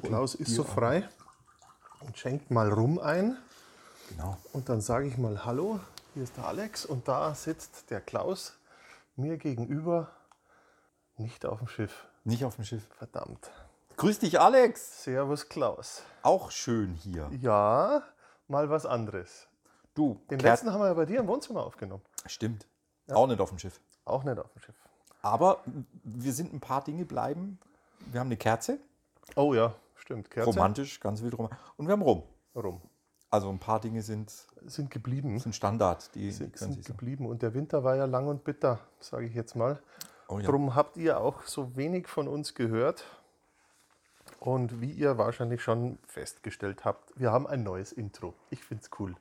Der Klaus ist so frei und schenkt mal rum ein. Genau. Und dann sage ich mal Hallo, hier ist der Alex und da sitzt der Klaus mir gegenüber, nicht auf dem Schiff. Nicht auf dem Schiff. Verdammt. Grüß dich, Alex. Servus Klaus. Auch schön hier. Ja, mal was anderes. Du, Den Kert- letzten haben wir ja bei dir im Wohnzimmer aufgenommen. Stimmt. Auch nicht auf dem Schiff. Auch nicht auf dem Schiff. Aber wir sind ein paar Dinge bleiben. Wir haben eine Kerze. Oh ja, stimmt. Kerze. Romantisch, ganz wild romantisch. Und wir haben Rum. Rum. Also ein paar Dinge sind, Sind geblieben. sind Standard. Die, Sind, sind geblieben. Und der Winter war ja lang und bitter, sage ich jetzt mal. Oh ja. Drum habt ihr auch so wenig von uns gehört. Und wie ihr wahrscheinlich schon festgestellt habt, wir haben ein neues Intro. Ich finde es cool.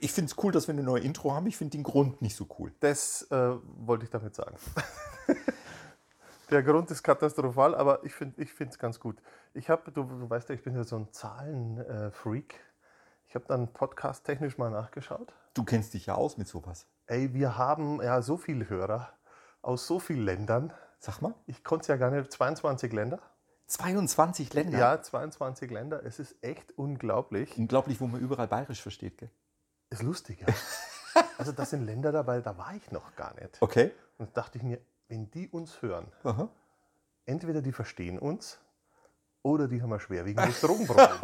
Ich finde es cool, dass wir eine neue Intro haben. Ich finde den Grund nicht so cool. Das äh, wollte ich damit sagen. Der Grund ist katastrophal, aber ich finde es ganz gut. Ich habe, du, du weißt ja, ich bin ja so ein Zahlen-Freak. Ich habe dann podcast-technisch mal nachgeschaut. Du kennst dich ja aus mit sowas. Ey, wir haben ja so viele Hörer aus so vielen Ländern. Sag mal. Ich konnte es ja gar nicht, 22 Länder. 22 Länder. Ja, 22 Länder. Es ist echt unglaublich. Unglaublich, wo man überall bayerisch versteht, gell? Ist lustig, ja. Also das sind Länder dabei, da war ich noch gar nicht. Okay. Und dachte ich mir, wenn die uns hören, Aha. entweder die verstehen uns oder die haben ein schwerwiegendes Drogenproblem.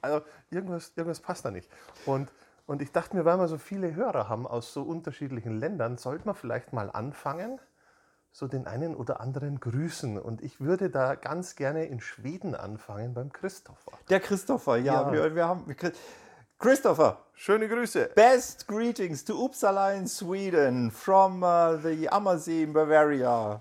also irgendwas, irgendwas passt da nicht. Und, und ich dachte mir, weil wir so viele Hörer haben aus so unterschiedlichen Ländern, sollte man vielleicht mal anfangen, so den einen oder anderen grüßen. Und ich würde da ganz gerne in Schweden anfangen beim Christopher. Der Christopher, ja. Ja. Wir, wir haben. Christopher, Schöne Grüße. Best greetings to Uppsala in Sweden from uh, the Ammersee in Bavaria.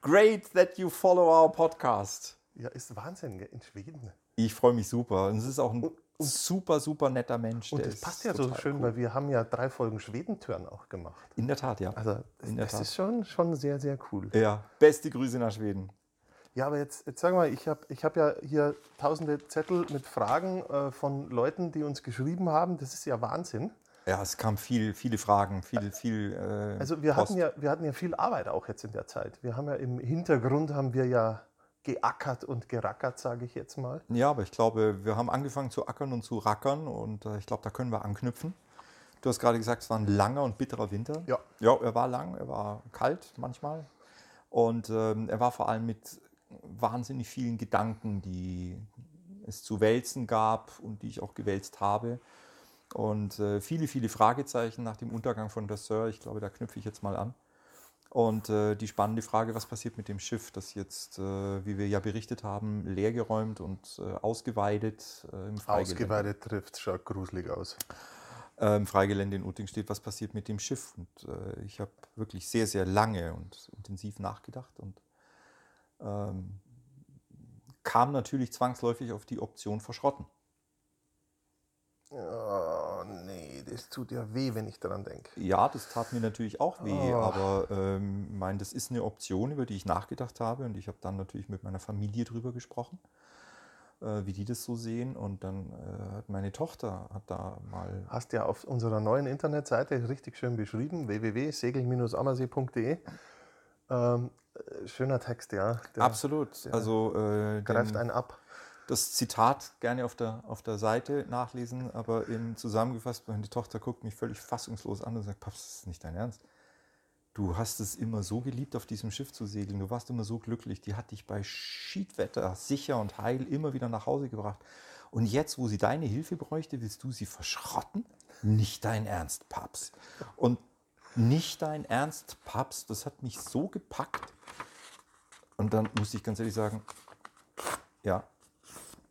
Great that you follow our podcast. Ja, ist Wahnsinn, in Schweden. Ich freue mich super. Und es ist auch ein super, super netter Mensch. Und das passt ja so schön, cool. weil wir haben ja drei Folgen Schwedentörn auch gemacht. In der Tat, ja. Also das, das Tat. ist schon, schon sehr, sehr cool. ja, beste Grüße nach Schweden. Ja, aber jetzt, jetzt sag mal, ich habe ich hab ja hier tausende Zettel mit Fragen äh, von Leuten, die uns geschrieben haben. Das ist ja Wahnsinn. Ja, es kam viel, viele Fragen, viel, viel. Äh, Also wir Post. hatten, ja, wir hatten ja viel Arbeit auch jetzt in der Zeit. Wir haben ja im Hintergrund haben wir ja geackert und gerackert, sage ich jetzt mal. Ja, aber ich glaube, wir haben angefangen zu ackern und zu rackern und äh, ich glaube, da können wir anknüpfen. Du hast gerade gesagt, es war ein langer und bitterer Winter. Ja. Ja, er war lang, er war kalt manchmal und ähm, er war vor allem mit wahnsinnig vielen Gedanken, die es zu wälzen gab und die ich auch gewälzt habe. Und äh, viele, viele Fragezeichen nach dem Untergang von der Sir. Ich glaube, da knüpfe ich jetzt mal an. Und äh, die spannende Frage, was passiert mit dem Schiff, das jetzt, äh, wie wir ja berichtet haben, leergeräumt und äh, ausgeweidet äh, im Freigelände, Ausgeweitet trifft, schaut gruselig aus. im Freigelände in Utting steht, was passiert mit dem Schiff. Und äh, ich habe wirklich sehr, sehr lange und intensiv nachgedacht und ähm, kam natürlich zwangsläufig auf die Option verschrotten. Oh nee, das tut ja weh, wenn ich daran denke. Ja, das tat mir natürlich auch weh, Oh. aber ähm, mein, das ist eine Option, über die ich nachgedacht habe und ich habe dann natürlich mit meiner Familie drüber gesprochen, äh, wie die das so sehen und dann äh, hat meine Tochter hat da mal Hast ja auf unserer neuen Internetseite richtig schön beschrieben, www.segel-ammersee.de. Ähm, äh, schöner Text, ja. Der absolut, also äh, greift den- einen ab. das Zitat gerne auf der, auf der Seite nachlesen, aber in zusammengefasst, meine Tochter guckt mich völlig fassungslos an und sagt, Paps, das ist nicht dein Ernst. Du hast es immer so geliebt, auf diesem Schiff zu segeln. Du warst immer so glücklich. Die hat dich bei Schiedwetter sicher und heil immer wieder nach Hause gebracht. Und jetzt, wo sie deine Hilfe bräuchte, willst du sie verschrotten? Nicht dein Ernst, Paps. Und nicht dein Ernst, Paps, das hat mich so gepackt. Und dann musste ich ganz ehrlich sagen, ja,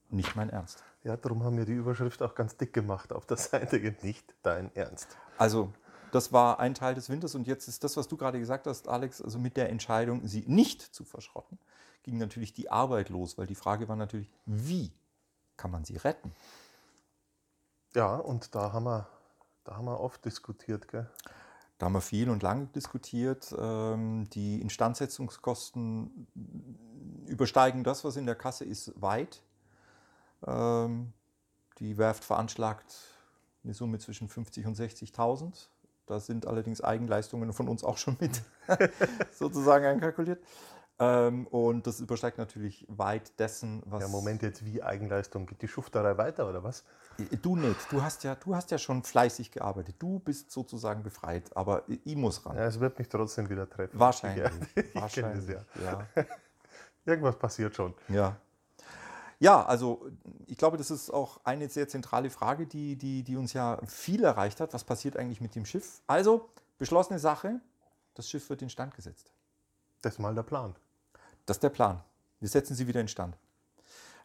nicht mein Ernst. Ja, darum haben wir die Überschrift auch ganz dick gemacht auf der Seite. Nicht dein Ernst. Also, Das war ein Teil des Winters und jetzt ist das, was du gerade gesagt hast, Alex, also mit der Entscheidung, sie nicht zu verschrotten, ging natürlich die Arbeit los, weil die Frage war natürlich, wie kann man sie retten? Ja, und da haben wir, da haben wir oft diskutiert, gell? Da haben wir viel und lange diskutiert. Ähm, die Instandsetzungskosten übersteigen das, was in der Kasse ist, weit. Ähm, die Werft veranschlagt eine Summe zwischen 50 und 60.000. Da sind allerdings Eigenleistungen von uns auch schon mit sozusagen einkalkuliert. Ähm, und das übersteigt natürlich weit dessen, was. Ja, Moment, jetzt wie Eigenleistung? Geht die Schufterei weiter oder was? Du nicht. Du hast ja, du hast ja schon fleißig gearbeitet. Du bist sozusagen befreit, aber ich muss ran. Ja, es wird mich trotzdem wieder treffen. Wahrscheinlich. Ich, ich Wahrscheinlich. das ja. ja. Irgendwas passiert schon. Ja. Ja, also ich glaube, das ist auch eine sehr zentrale Frage, die, die, die uns ja viel erreicht hat. Was passiert eigentlich mit dem Schiff? Also, beschlossene Sache, das Schiff wird instand gesetzt. Das ist mal der Plan. Das ist der Plan. Wir setzen sie wieder instand.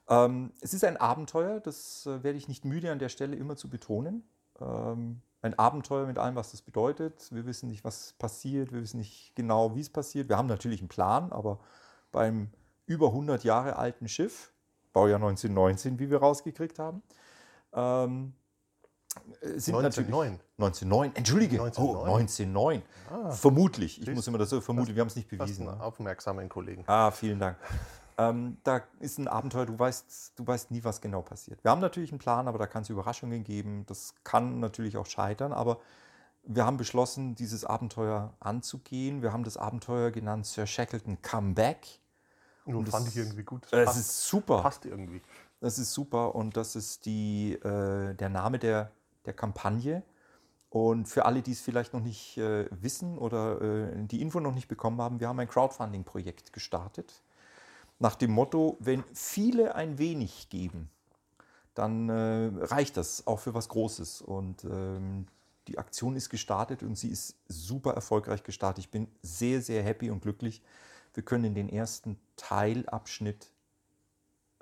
Ähm, es ist ein Abenteuer, das äh, werde ich nicht müde an der Stelle immer zu betonen. Ähm, ein Abenteuer mit allem, was das bedeutet. Wir wissen nicht, was passiert, wir wissen nicht genau, wie es passiert. Wir haben natürlich einen Plan, aber beim über 100 Jahre alten Schiff, Baujahr 1919, wie wir rausgekriegt haben, ähm, äh, sind 1909. natürlich 1909, entschuldige, 1909. oh 1909, Ah. vermutlich, ich muss immer das so vermuten, wir haben es nicht bewiesen. einen ne? aufmerksamen Kollegen. Ah, vielen Dank. Ähm, da ist ein Abenteuer, du weißt, du weißt nie, was genau passiert. Wir haben natürlich einen Plan, aber da kann es Überraschungen geben. Das kann natürlich auch scheitern, aber wir haben beschlossen, dieses Abenteuer anzugehen. Wir haben das Abenteuer genannt Sir Shackleton Comeback. Nun das- fand ich irgendwie gut. Es passt, ist super. passt irgendwie. Das ist super und das ist die, äh, der Name der, der Kampagne. Und für alle, die es vielleicht noch nicht äh, wissen oder äh, die Info noch nicht bekommen haben, wir haben ein Crowdfunding-Projekt gestartet. Nach dem Motto, wenn viele ein wenig geben, dann äh, reicht das auch für was Großes. Und ähm, die Aktion ist gestartet und sie ist super erfolgreich gestartet. Ich bin sehr, sehr happy und glücklich. Wir können den ersten Teilabschnitt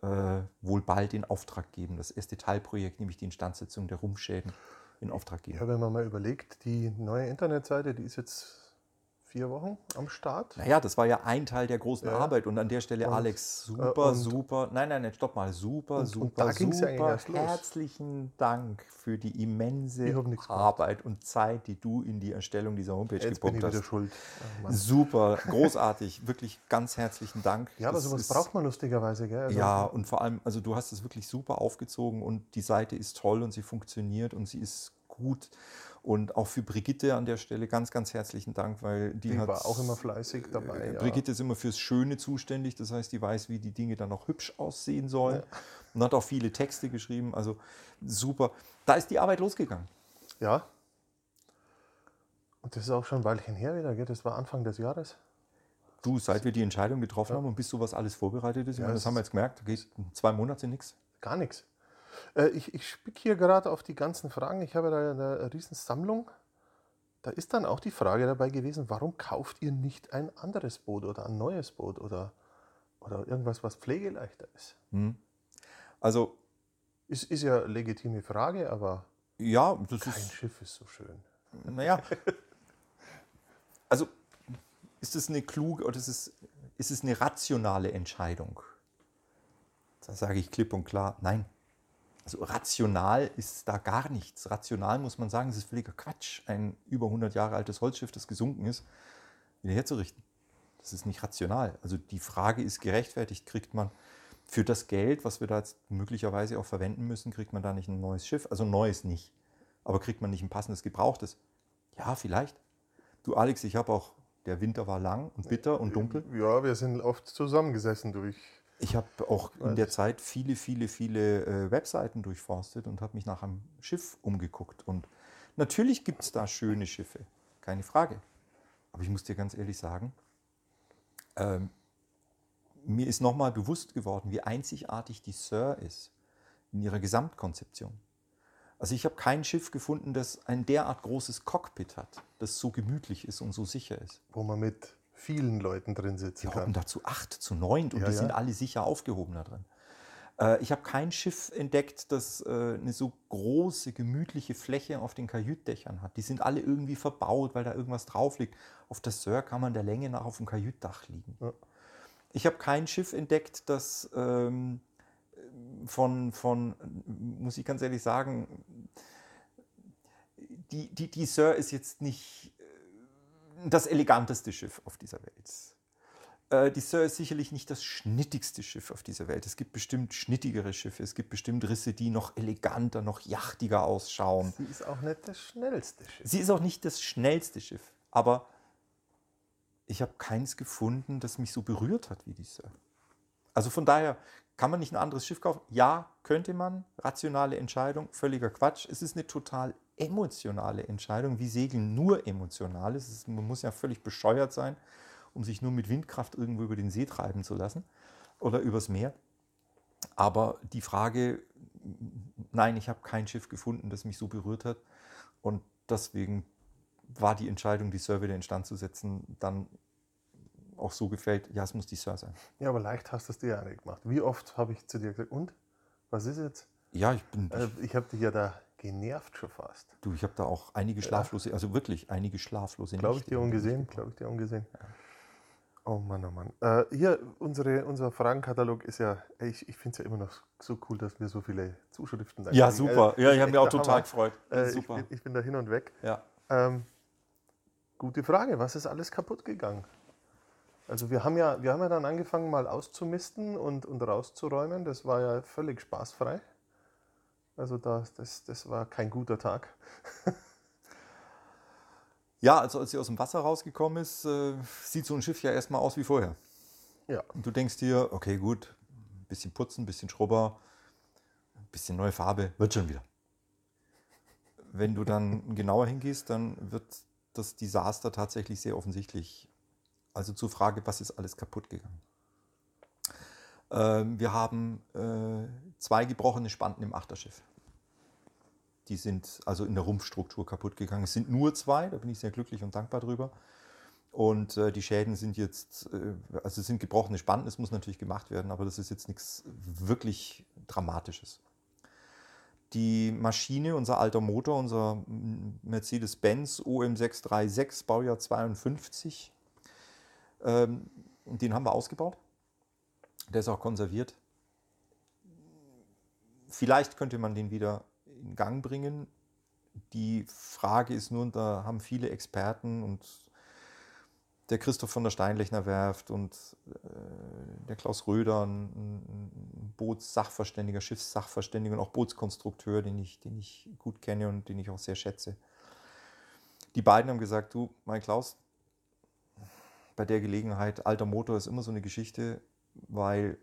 äh, wohl bald in Auftrag geben. Das erste Teilprojekt, nämlich die Instandsetzung der Rumpfschäden, in Auftrag geben. Ja, wenn man mal überlegt, die neue Internetseite, die ist jetzt vier Wochen am Start. Naja, das war ja ein Teil der großen Ja. Arbeit und an der Stelle Und, Alex, äh, super, und- super, nein, nein, nein, stopp mal, super, Und- und super, ja eigentlich super, erst los. herzlichen Dank für die immense. Arbeit und Zeit, die du in die Erstellung dieser Homepage Jetzt bin gepumpt hast. schuld. Mann. Super, großartig, wirklich ganz herzlichen Dank. Ja, aber Das sowas ist- braucht man lustigerweise, gell? Also, Ja, und vor allem, also du hast es wirklich super aufgezogen und die Seite ist toll und sie funktioniert und sie ist gut. Und auch für Brigitte an der Stelle ganz, ganz herzlichen Dank, weil die, Die hat war auch immer fleißig dabei. äh, ja. Brigitte ist immer fürs Schöne zuständig, das heißt, die weiß, wie die Dinge dann auch hübsch aussehen sollen und hat auch viele Texte geschrieben. Also super. Da ist die Arbeit losgegangen. Ja. Und das ist auch schon ein Weilchen her wieder, gell? Das war Anfang des Jahres. Du, seit wir die Entscheidung getroffen haben und bis sowas alles vorbereitet ist, ich Ja, meine, das haben wir jetzt gemerkt, geht zwei Monate nichts. Gar nichts. Äh, ich ich spick hier gerade auf die ganzen Fragen. Ich habe da eine riesen Sammlung. Da ist dann auch die Frage dabei gewesen, warum kauft ihr nicht ein anderes Boot oder ein neues Boot oder, oder irgendwas, was pflegeleichter ist? Also, ist? Ist ja eine legitime Frage, aber ja, das kein ist. Schiff ist so schön. Naja. Also, ist es eine kluge oder ist es, ist es eine rationale Entscheidung? Da sage ich klipp und klar, nein. Also rational ist da gar nichts. Rational muss man sagen, es ist völliger Quatsch, ein über 100 Jahre altes Holzschiff, das gesunken ist, wieder herzurichten. Das ist nicht rational. Also die Frage ist gerechtfertigt, kriegt man für das Geld, was wir da jetzt möglicherweise auch verwenden müssen, kriegt man da nicht ein neues Schiff? Also neues nicht. Aber kriegt man nicht ein passendes Gebrauchtes? Ja, vielleicht. Du Alex, ich habe auch, der Winter war lang und bitter und dunkel. Ja, wir sind oft zusammengesessen durch. Ich habe auch in der. Zeit viele, viele, viele äh, Webseiten durchforstet und habe mich nach einem Schiff umgeguckt. Und natürlich gibt es da schöne Schiffe, keine Frage. Aber ich muss dir ganz ehrlich sagen, ähm, mir ist nochmal bewusst geworden, wie einzigartig die Sir ist in ihrer Gesamtkonzeption. Also ich habe kein Schiff gefunden, das ein derart großes Cockpit hat, das so gemütlich ist und so sicher ist. wo man mit vielen Leuten drin sitzen Die hocken kann. da zu acht, zu neun und Ja, die ja. sind alle sicher aufgehoben da drin. Äh, ich habe kein Schiff entdeckt, das äh, eine so große, gemütliche Fläche auf den Kajütdächern hat. Die sind alle irgendwie verbaut, weil da irgendwas drauf liegt. Auf der Sir kann man der Länge nach auf dem Kajütdach liegen. Ja. Ich habe kein Schiff entdeckt, das ähm, von, von, muss ich ganz ehrlich sagen, die, die, die Sir ist jetzt nicht das eleganteste Schiff auf dieser Welt. Äh, Die Sir ist sicherlich nicht das schnittigste Schiff auf dieser Welt. Es gibt bestimmt schnittigere Schiffe. Es gibt bestimmt Risse, die noch eleganter, noch yachtiger ausschauen. Sie ist auch nicht das schnellste Schiff. Sie ist auch nicht das schnellste Schiff, aber ich habe keins gefunden, das mich so berührt hat wie die Sir. Also von daher kann man nicht ein anderes Schiff kaufen. Ja, könnte man. Rationale Entscheidung, völliger Quatsch. Es ist eine total emotionale Entscheidung, wie Segeln nur emotional ist. Ist. Man muss ja völlig bescheuert sein, um sich nur mit Windkraft irgendwo über den See treiben zu lassen oder übers Meer. Aber die Frage, nein, ich habe kein Schiff gefunden, das mich so berührt hat. Und deswegen war die Entscheidung, die wieder in Stand zu setzen, dann auch so gefällt, ja, es muss die Sir sein. Ja, aber leicht hast du es dir ja nicht gemacht. Wie oft habe ich zu dir gesagt, und? Was ist jetzt? Ja, ich bin, Äh, ich habe dich ja da genervt schon fast. du, ich habe da auch einige schlaflose, also wirklich einige schlaflose Glaube ich dir ungesehen, glaube ich dir ungesehen. Oh Mann, oh Mann. Äh, hier, unsere, unser Fragenkatalog ist ja, ich, ich finde es ja immer noch so cool, dass wir so viele Zuschriften da Ja, super. Äh, Ja, ich habe mich auch total Hammer. gefreut. Äh, ich, super. bin, ich bin da hin und weg. Ja. Ähm, gute Frage, was ist alles kaputt gegangen? Also wir haben ja, wir haben ja dann angefangen mal auszumisten und, und rauszuräumen. Das war ja völlig spaßfrei. Also das, das, das war kein guter Tag. Ja, also als sie aus dem Wasser rausgekommen ist, äh, sieht so ein Schiff ja erstmal aus wie vorher. Ja. Und du denkst dir, okay, gut, ein bisschen putzen, ein bisschen Schrubber, ein bisschen neue Farbe, wird schon wieder. Wenn du dann genauer hingehst, dann wird das Desaster tatsächlich sehr offensichtlich. Also zur Frage, was ist alles kaputt gegangen? Ähm, wir haben äh, zwei gebrochene Spanten im Achterschiff. Die sind also in der Rumpfstruktur kaputt gegangen. Es sind nur zwei, da bin ich sehr glücklich und dankbar drüber. Und äh, die Schäden sind jetzt, äh, also es sind gebrochene Spanten, es muss natürlich gemacht werden, aber das ist jetzt nichts wirklich Dramatisches. Die Maschine, unser alter Motor, unser Mercedes-Benz OM636, Baujahr 52, ähm, den haben wir ausgebaut. Der ist auch konserviert. Vielleicht könnte man den wieder in Gang bringen. Die Frage ist nur, und da haben viele Experten und der Christoph von der Steinlechner Werft und äh, der Klaus Röder, ein, ein Bootssachverständiger, Schiffssachverständiger und auch Bootskonstrukteur, den ich, den ich gut kenne und den ich auch sehr schätze. Die beiden haben gesagt, du, mein Klaus, bei der Gelegenheit, alter Motor ist immer so eine Geschichte, weil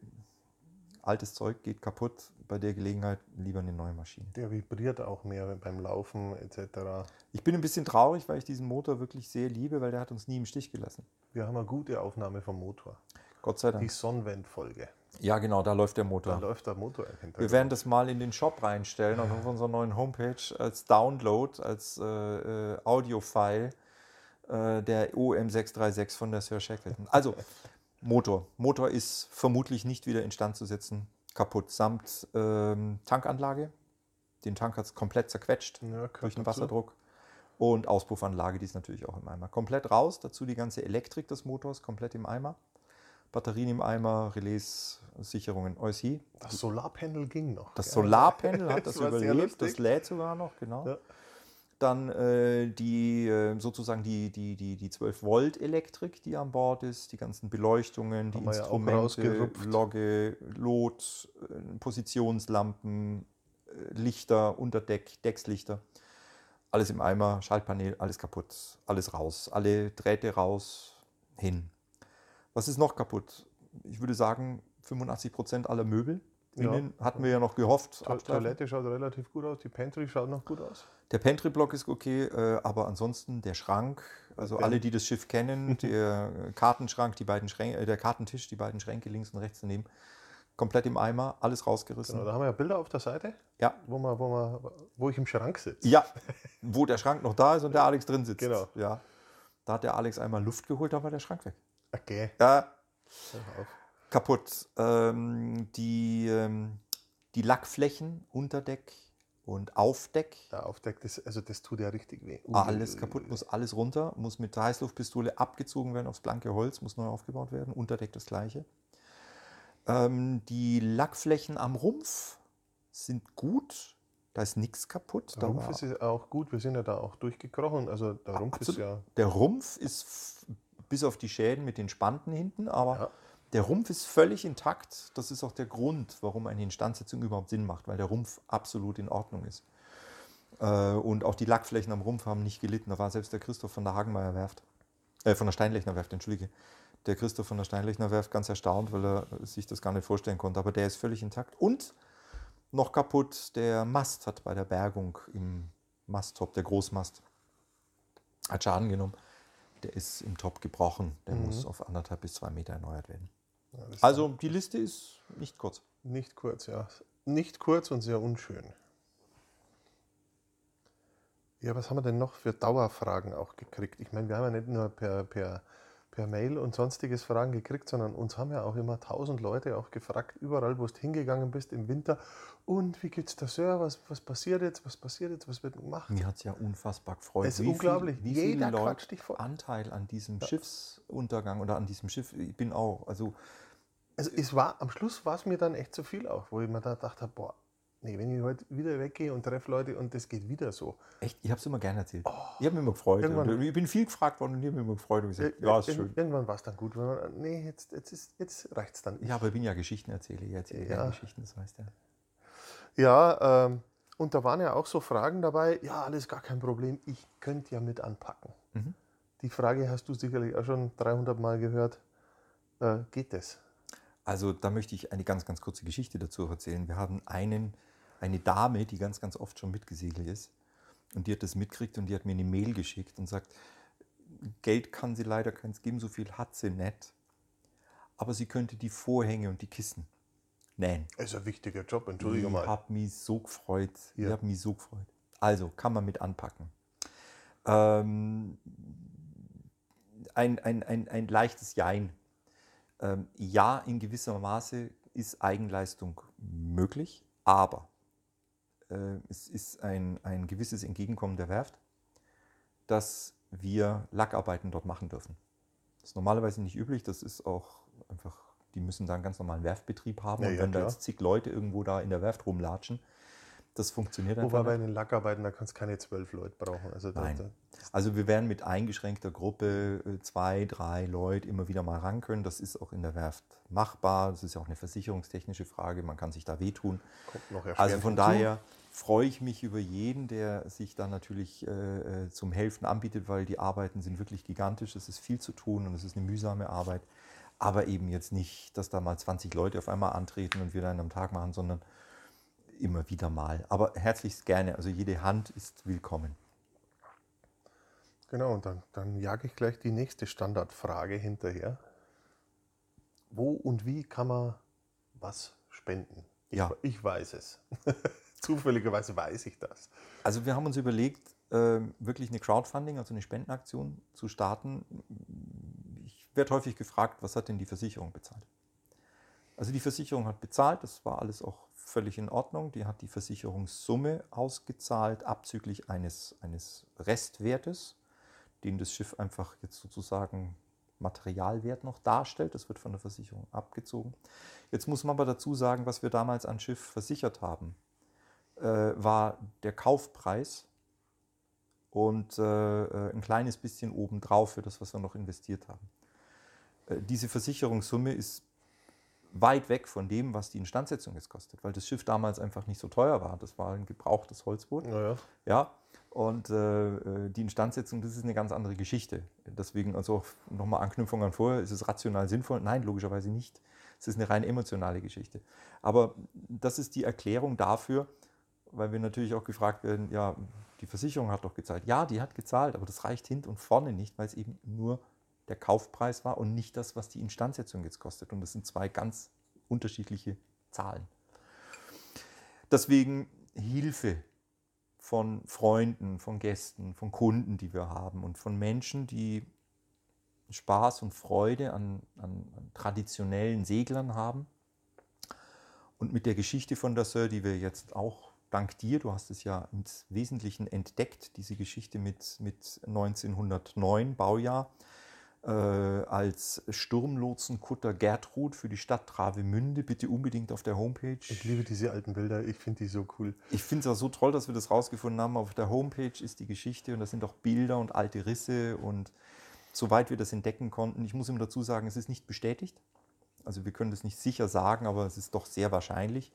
altes Zeug geht kaputt, bei der Gelegenheit lieber eine neue Maschine. Der vibriert auch mehr beim Laufen etc. Ich bin ein bisschen traurig, weil ich diesen Motor wirklich sehr liebe, weil der hat uns nie im Stich gelassen. Wir haben eine gute Aufnahme vom Motor. Gott sei Die Dank. Sonnenwend-Folge. Ja, genau, da läuft der Da Motor. läuft der Motor im Hintergrund. Wir werden das mal in den Shop reinstellen, also auf unserer neuen Homepage als Download, als äh, äh, Audio-File äh, der OM636 von der Sir Shackleton. Also, Motor. Motor ist vermutlich nicht wieder instand zu setzen. Kaputt. Samt ähm, Tankanlage. Den Tank hat es komplett zerquetscht Ja, durch den. Wasserdruck. Und Auspuffanlage, die ist natürlich auch im Eimer. Komplett raus. Dazu die ganze Elektrik des Motors komplett im Eimer. Batterien im Eimer, Relais, Sicherungen, alles hier. Das Solarpanel ging noch. Das? Solarpanel hat das Das überlebt, das lädt sogar noch, genau. Ja. Dann äh, die äh, sozusagen die, die, die, die 12 Volt Elektrik, die an Bord ist, die ganzen Beleuchtungen, die Haben ja Instrumente, rausgerupft. Logge, Lot, äh, Positionslampen, äh, Lichter, Unterdeck, Deckslichter. Alles im Eimer, Schaltpanel, alles kaputt, alles raus, alle Drähte raus, hin. Was ist noch kaputt? Ich würde sagen, 85 Prozent aller Möbel. Ja. Innen hatten wir ja noch gehofft. Abstreifen. Toilette schaut relativ gut aus, die Pantry schaut noch gut aus. Der Pantry-Block ist okay, äh, aber ansonsten der Schrank, also Ja. alle, die das Schiff kennen, der Kartenschrank, die beiden Schränke, äh, der Kartentisch, die beiden Schränke links und rechts daneben, komplett im Eimer, alles rausgerissen. Genau, da haben wir ja Bilder auf der Seite, Ja. wo, man, wo, man, wo ich im Schrank sitze. ja, wo der Schrank noch da ist und der Alex drin sitzt. Genau. Ja. Da hat der Alex einmal Luft geholt, da war der Schrank weg. Okay. Ja. Kaputt. Ähm, die, ähm, die Lackflächen, Unterdeck und Aufdeck, Da aufdeckt das, also das tut ja richtig weh. alles kaputt, muss alles runter, muss mit der Heißluftpistole abgezogen werden aufs blanke Holz, muss neu aufgebaut werden, Unterdeck das gleiche. Ähm, die Lackflächen am Rumpf sind gut, da ist nichts kaputt. Der Rumpf ist ja auch gut, wir sind ja da auch durchgekrochen. Also der Rumpf ist Absolut. ja. Der Rumpf ist bis auf die Schäden mit den Spanten hinten, aber Ja. Der Rumpf ist völlig intakt. Das ist auch der Grund, warum eine Instandsetzung überhaupt Sinn macht, weil der Rumpf absolut in Ordnung ist. Äh, und auch die Lackflächen am Rumpf haben nicht gelitten. Da war selbst der Christoph von der Hagenmeier Werft, äh, von der Steinlechner Werft, entschuldige. Der Christoph von der Steinlechner Werft ganz erstaunt, weil er sich das gar nicht vorstellen konnte. Aber der ist völlig intakt. Und noch kaputt, der Mast hat bei der Bergung im Masttop, der Großmast, hat Schaden genommen. Der ist im Top gebrochen. Der muss auf anderthalb bis zwei Meter erneuert werden. Ja, Also die Liste ist nicht kurz. Nicht kurz, ja. Nicht kurz und sehr unschön. Ja, was haben wir denn noch für Dauerfragen auch gekriegt? Ich meine, wir haben ja nicht nur per, per, per Mail und sonstiges Fragen gekriegt, sondern uns haben ja auch immer tausend Leute auch gefragt, überall, wo du hingegangen bist im Winter. Und wie geht's der Sir? Was, was passiert jetzt? Was passiert jetzt? Was wird gemacht? Mir hat es ja unfassbar gefreut. Es ist unglaublich. Viel, wie Jeder viele Leute. Anteil an diesem Schiffsuntergang oder an diesem Schiff. Ich bin auch, also Also es war, am Schluss war es mir dann echt zu viel auch, wo ich mir da dachte, boah, nee, wenn ich heute wieder weggehe und treffe Leute und das geht wieder so. echt, ich habe es immer gerne erzählt. ich habe mich immer gefreut. Oh. Und ich bin viel gefragt worden und ich habe mich immer gefreut und gesagt, ja, ist schön. Irgendwann war es dann gut. Wenn man, nee, jetzt, jetzt, ist, jetzt reicht es dann. Ja, aber ich bin ja Geschichtenerzähler. Ich erzähle Ja. gerne Geschichten, das weißt du. ja. Ja, ähm, und da waren ja auch so Fragen dabei. Ja, alles gar kein Problem. Ich könnte ja mit anpacken. Mhm. Die Frage hast du sicherlich auch schon 300 Mal gehört. Äh, geht das? Also da möchte ich eine ganz, ganz kurze Geschichte dazu erzählen. Wir haben einen, eine Dame, die ganz, ganz oft schon mitgesegelt ist. Und die hat das mitgekriegt und die hat mir eine Mail geschickt und sagt, Geld kann sie leider keins geben, so viel hat sie nicht. Aber sie könnte die Vorhänge und die Kissen nähen. Das ist ein wichtiger Job, entschuldige Ich mal. habe mich so gefreut. Ich Ja. habe mich so gefreut. Also kann man mit anpacken. Ähm, ein, ein, ein, ein leichtes Jein. Ähm, ja, in gewisser Maße ist Eigenleistung möglich, aber äh, es ist ein, ein gewisses Entgegenkommen der Werft, dass wir Lackarbeiten dort machen dürfen. Das ist normalerweise nicht üblich, das ist auch einfach, die müssen da einen ganz normalen Werftbetrieb haben Ja, und ja, wenn da klar. jetzt zig Leute irgendwo da in der Werft rumlatschen, das funktioniert einfach Wobei bei den Lackarbeiten, da kannst du keine zwölf Leute brauchen. Also da, Nein. da, Also wir werden mit eingeschränkter Gruppe äh, zwei, drei Leute immer wieder mal ran können. Das ist auch in der Werft machbar. Das ist ja auch eine versicherungstechnische Frage. Man kann sich da wehtun. kommt noch Also von daher freue ich mich über jeden, der sich da natürlich äh, äh, zum Helfen anbietet, weil die Arbeiten sind wirklich gigantisch. Es ist viel zu tun und es ist eine mühsame Arbeit. Aber eben jetzt nicht, dass da mal 20 Leute auf einmal antreten und wir dann am Tag machen, sondern immer wieder mal. Aber herzlichst gerne. Also jede Hand ist willkommen. Genau, und dann, dann jage ich gleich die nächste Standardfrage hinterher. Wo und wie kann man was spenden? Ich, Ja. ich weiß es. Zufälligerweise weiß ich das. Also wir haben uns überlegt, ähm, wirklich eine Crowdfunding, also eine Spendenaktion zu starten. Ich werde häufig gefragt, was hat denn die Versicherung bezahlt? Also die Versicherung hat bezahlt, das war alles auch völlig in Ordnung. Die hat die Versicherungssumme ausgezahlt, abzüglich eines, eines Restwertes, den das Schiff einfach jetzt sozusagen Materialwert noch darstellt. Das wird von der Versicherung abgezogen. Jetzt muss man aber dazu sagen, was wir damals an Schiff versichert haben äh, war der Kaufpreis und äh, äh, ein kleines bisschen obendrauf für das, was wir noch investiert haben. Äh, diese Versicherungssumme ist weit weg von dem, was die Instandsetzung jetzt kostet, weil das Schiff damals einfach nicht so teuer war. Das war ein gebrauchtes Holzboot. Naja, Ja, und äh, äh, die Instandsetzung, das ist eine ganz andere Geschichte. Deswegen, also nochmal Anknüpfung an vorher, ist es rational sinnvoll? Nein, logischerweise nicht. Es ist eine rein emotionale Geschichte. Aber das ist die Erklärung dafür, weil wir natürlich auch gefragt werden, ja, die Versicherung hat doch gezahlt. Ja, die hat gezahlt, aber das reicht hinten und vorne nicht, weil es eben nur der Kaufpreis war und nicht das, was die Instandsetzung jetzt kostet. Und das sind zwei ganz unterschiedliche Zahlen. Deswegen Hilfe von Freunden, von Gästen, von Kunden, die wir haben und von Menschen, die Spaß und Freude an, an, an traditionellen Seglern haben Und mit der Geschichte von der Sir, die wir jetzt auch dank dir, du hast es ja im Wesentlichen entdeckt, diese Geschichte mit, mit 1909 Baujahr, äh, als Sturmlotsenkutter Gertrud für die Stadt Travemünde. Bitte unbedingt auf der Homepage. Ich liebe diese alten Bilder, ich finde die so cool. Ich finde es auch so toll, dass wir das rausgefunden haben. Auf der Homepage ist die Geschichte und da sind auch Bilder und alte Risse und soweit wir das entdecken konnten. Ich muss immer dazu sagen, es ist nicht bestätigt. Also wir können das nicht sicher sagen, aber es ist doch sehr wahrscheinlich,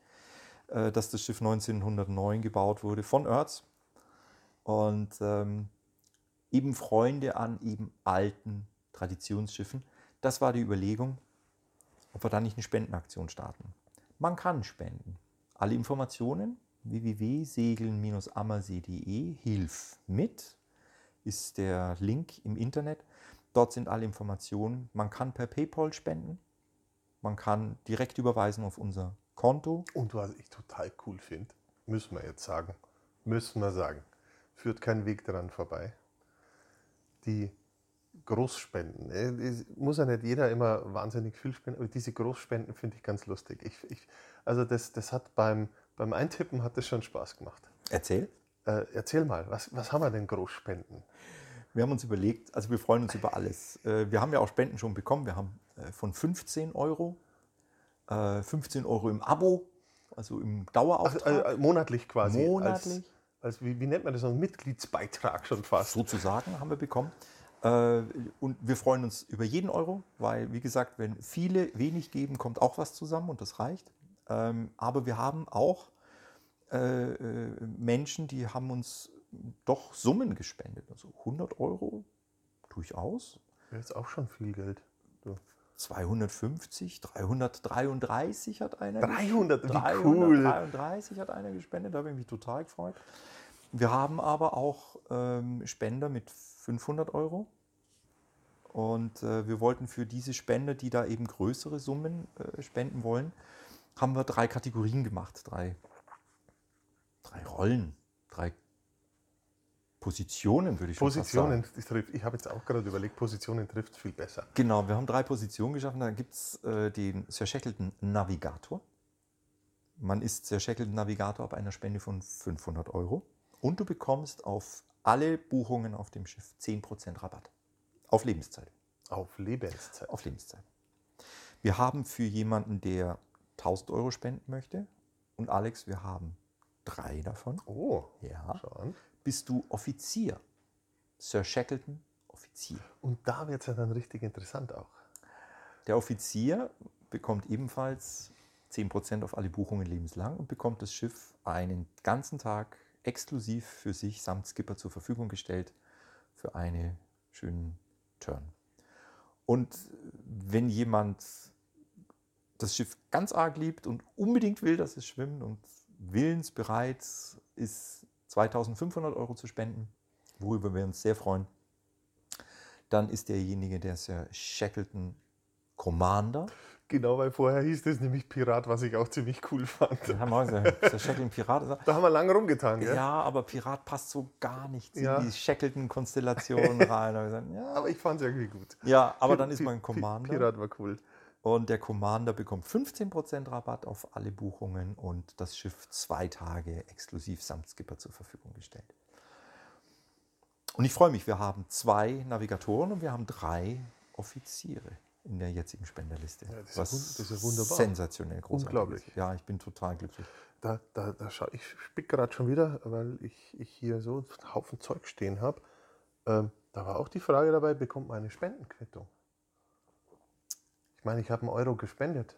äh, dass das Schiff 1909 gebaut wurde von Oertz. Und ähm, eben Freunde an eben alten Traditionsschiffen. Das war die Überlegung, ob wir da nicht eine Spendenaktion starten. Man kann spenden. Alle Informationen www.segeln-ammersee.de Hilf mit ist der Link im Internet. Dort sind alle Informationen. Man kann per PayPal spenden. Man kann direkt überweisen auf unser Konto. Und was ich total cool finde, müssen wir jetzt sagen, müssen wir sagen, führt kein Weg daran vorbei. Die Großspenden. Äh, Es muss ja nicht jeder immer wahnsinnig viel spenden, aber diese Großspenden finde ich ganz lustig. Ich, ich, also das, das hat beim, beim Eintippen hat das schon Spaß gemacht. Erzähl. Äh, erzähl mal, was, was haben wir denn Großspenden? Wir haben uns überlegt, also wir freuen uns über alles. Äh, Wir haben ja auch Spenden schon bekommen. Wir haben äh, von 15 Euro, äh, 15 Euro im Abo, also im Ach, Dauerauftrag, äh, monatlich quasi. Monatlich. Als, als, wie, wie nennt man das? Ein Mitgliedsbeitrag schon fast. sozusagen haben wir bekommen. Äh, Und wir freuen uns über jeden Euro, weil, wie gesagt, wenn viele wenig geben, kommt auch was zusammen und das reicht. Ähm, Aber wir haben auch äh, äh, Menschen, die haben uns doch Summen gespendet. Also 100 Euro durchaus, Das ist auch schon viel Geld. So. 250, 333 hat einer 300, wie cool. 333 hat einer gespendet, da habe ich mich total gefreut. Wir haben aber auch ähm, Spender mit 500 Euro. Und äh, wir wollten für diese Spender, die da eben größere Summen äh, spenden wollen, haben wir drei Kategorien gemacht, drei, drei Rollen, drei Positionen, würde ich schon fast sagen. Positionen, ich habe jetzt auch gerade überlegt, Positionen trifft viel besser. Genau, wir haben drei Positionen geschaffen. Da gibt es äh, den Shackleton Navigator. Man ist Sir Shackleton Navigator ab einer Spende von 500 Euro. Und du bekommst auf alle Buchungen auf dem Schiff 10% Rabatt. Auf Lebenszeit. Auf Lebenszeit. Auf Lebenszeit. Wir haben für jemanden, der 1000 Euro spenden möchte, und Alex, wir haben drei davon. Oh, Ja. schau an. Bist du Offizier. Sir Shackleton Offizier. Und da wird es ja dann richtig interessant auch. Der Offizier bekommt ebenfalls 10% auf alle Buchungen lebenslang und bekommt das Schiff einen ganzen Tag exklusiv für sich samt Skipper zur Verfügung gestellt für einen schönen Turn. Und wenn jemand das Schiff ganz arg liebt und unbedingt will, dass es schwimmt und willensbereit ist, 2500 Euro zu spenden, worüber wir uns sehr freuen, dann ist derjenige der Sir Shackleton Commander. Genau, weil vorher hieß das nämlich Pirat, was ich auch ziemlich cool fand. Auch gesagt, Sir Shackleton Pirat. Da haben wir lange rumgetan, gell? Ja, aber Pirat passt so gar nicht Ja. in die Shackleton-Konstellation rein. Ja, Aber ich fand es irgendwie gut. ja, aber dann ist man Pi- Commander. Pirat war cool. Und der Commander bekommt 15% Rabatt auf alle Buchungen und das Schiff zwei Tage exklusiv samt Skipper zur Verfügung gestellt. Und ich freue mich, wir haben zwei Navigatoren und wir haben drei Offiziere in der jetzigen Spenderliste. Ja, das ist was wun- das ist wunderbar. sensationell großartig Unglaublich. Ist. Ja, ich bin total glücklich. Da, da, da schau, ich spick gerade schon wieder, weil ich, ich hier so einen Haufen Zeug stehen habe. Ähm, da war auch die Frage dabei, bekommt man eine Spendenquittung? Ich meine, ich habe einen Euro gespendet.